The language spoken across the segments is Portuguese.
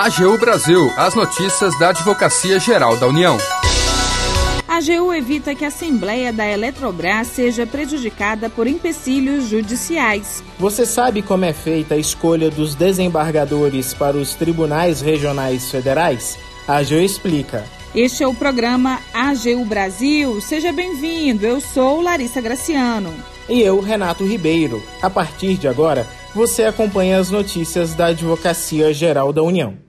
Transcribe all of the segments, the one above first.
AGU Brasil, as notícias da Advocacia Geral da União. A AGU evita que a Assembleia da Eletrobras seja prejudicada por empecilhos judiciais. Você sabe como é feita a escolha dos desembargadores para os tribunais regionais federais? A AGU explica. Este é o programa AGU Brasil. Seja bem-vindo. Eu sou Larissa Graciano. E eu, Renato Ribeiro. A partir de agora, você acompanha as notícias da Advocacia Geral da União.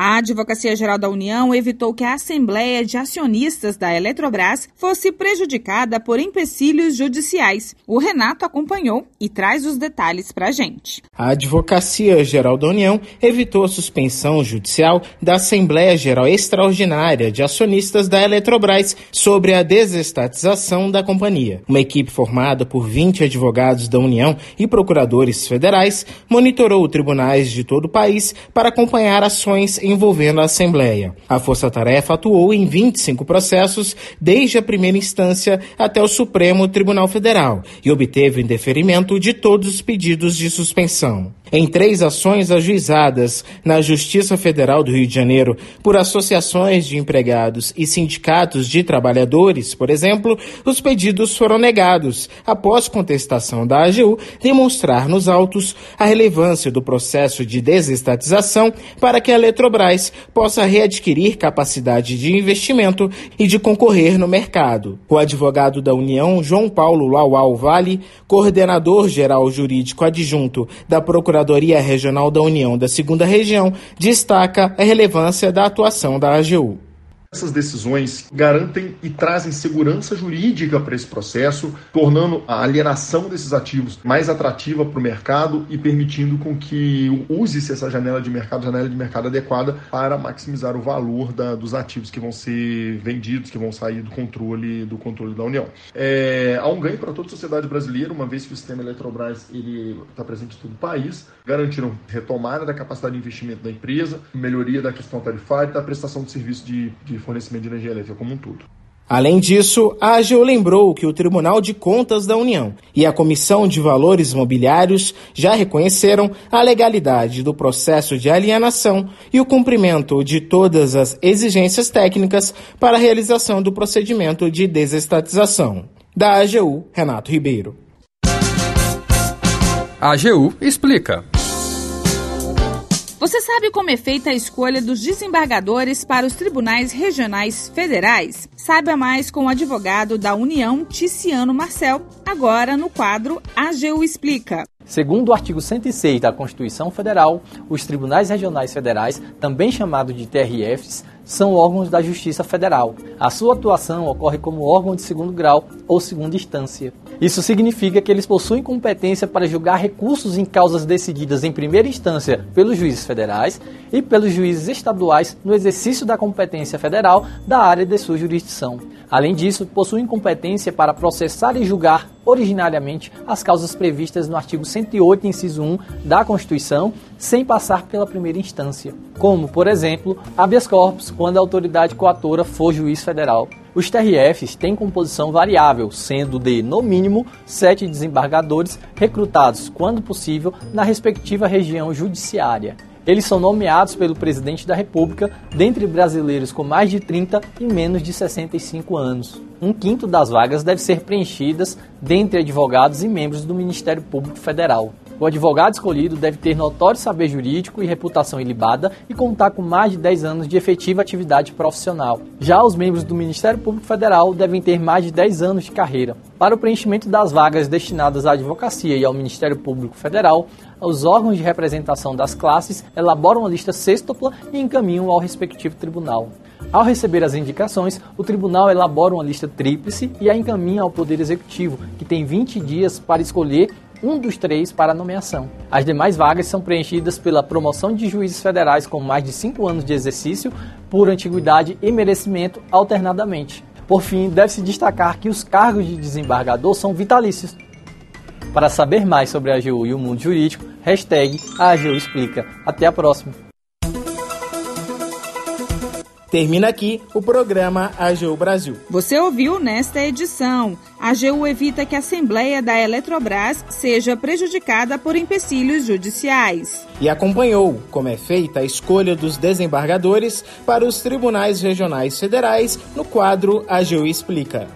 A Advocacia Geral da União evitou que a Assembleia de Acionistas da Eletrobras fosse prejudicada por empecilhos judiciais. O Renato acompanhou e traz os detalhes para a gente. A Advocacia Geral da União evitou a suspensão judicial da Assembleia Geral Extraordinária de Acionistas da Eletrobras sobre a desestatização da companhia. Uma equipe formada por 20 advogados da União e procuradores federais monitorou tribunais de todo o país para acompanhar ações envolvendo a Assembleia. A Força Tarefa atuou em 25 processos, desde a primeira instância até o Supremo Tribunal Federal, e obteve o indeferimento de todos os pedidos de suspensão. Em três ações ajuizadas na Justiça Federal do Rio de Janeiro por associações de empregados e sindicatos de trabalhadores, por exemplo, os pedidos foram negados, após contestação da AGU demonstrar nos autos a relevância do processo de desestatização para que a Eletrobras possa readquirir capacidade de investimento e de concorrer no mercado. O advogado da União, João Paulo Laual Vale, coordenador geral jurídico adjunto da Procuradoria Procuradoria Regional da União da Segunda Região destaca a relevância da atuação da AGU. Essas decisões garantem e trazem segurança jurídica para esse processo, tornando a alienação desses ativos mais atrativa para o mercado e permitindo com que use-se essa janela de mercado, janela de mercado adequada para maximizar o valor da, dos ativos que vão ser vendidos, que vão sair do controle do controle da União. É, há um ganho para toda a sociedade brasileira, uma vez que o sistema Eletrobras ele está presente em todo o país, garantiram retomada da capacidade de investimento da empresa, melhoria da questão tarifária da prestação de serviço de, de fornecimento de energia elétrica como um todo. Além disso, a AGU lembrou que o Tribunal de Contas da União e a Comissão de Valores Mobiliários já reconheceram a legalidade do processo de alienação e o cumprimento de todas as exigências técnicas para a realização do procedimento de desestatização. Da AGU, Renato Ribeiro. A AGU explica. Você sabe como é feita a escolha dos desembargadores para os tribunais regionais federais? Saiba mais com o advogado da União, Ticiano Marcel, agora no quadro AGU Explica. Segundo o artigo 106 da Constituição Federal, os tribunais regionais federais, também chamados de TRFs, são órgãos da Justiça Federal. A sua atuação ocorre como órgão de segundo grau ou segunda instância. Isso significa que eles possuem competência para julgar recursos em causas decididas em primeira instância pelos juízes federais e pelos juízes estaduais no exercício da competência federal da área de sua jurisdição. Além disso, possuem competência para processar e julgar originariamente as causas previstas no artigo 108, inciso 1 da Constituição, sem passar pela primeira instância, como, por exemplo, habeas corpus, quando a autoridade coatora for juiz federal. Os TRFs têm composição variável, sendo de, no mínimo, sete desembargadores recrutados, quando possível, na respectiva região judiciária. Eles são nomeados pelo presidente da República dentre brasileiros com mais de 30 e menos de 65 anos. Um quinto das vagas deve ser preenchidas dentre advogados e membros do Ministério Público Federal. O advogado escolhido deve ter notório saber jurídico e reputação ilibada e contar com mais de 10 anos de efetiva atividade profissional. Já os membros do Ministério Público Federal devem ter mais de 10 anos de carreira. Para o preenchimento das vagas destinadas à advocacia e ao Ministério Público Federal, os órgãos de representação das classes elaboram a lista sextupla e encaminham ao respectivo tribunal. Ao receber as indicações, o tribunal elabora uma lista tríplice e a encaminha ao Poder Executivo, que tem 20 dias para escolher um dos três para a nomeação. As demais vagas são preenchidas pela promoção de juízes federais com mais de cinco anos de exercício, por antiguidade e merecimento alternadamente. Por fim, deve-se destacar que os cargos de desembargador são vitalícios. Para saber mais sobre a AGU e o mundo jurídico, hashtag AGU Explica. Até a próxima! Termina aqui o programa AGU Brasil. Você ouviu nesta edição. A AGU evita que a Assembleia da Eletrobras seja prejudicada por empecilhos judiciais. E acompanhou como é feita a escolha dos desembargadores para os tribunais regionais federais no quadro AGU Explica.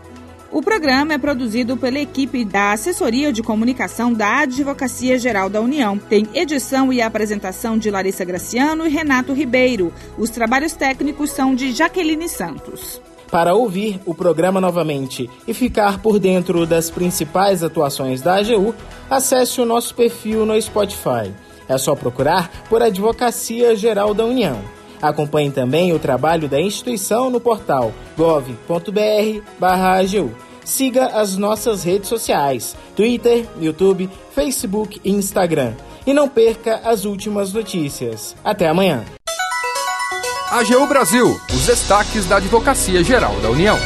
O programa é produzido pela equipe da Assessoria de Comunicação da Advocacia Geral da União. Tem edição e apresentação de Larissa Graciano e Renato Ribeiro. Os trabalhos técnicos são de Jaqueline Santos. Para ouvir o programa novamente e ficar por dentro das principais atuações da AGU, acesse o nosso perfil no Spotify. É só procurar por Advocacia Geral da União. Acompanhe também o trabalho da instituição no portal gov.br/agu. Siga as nossas redes sociais: Twitter, YouTube, Facebook e Instagram. E não perca as últimas notícias. Até amanhã. AGU Brasil, os destaques da Advocacia Geral da União.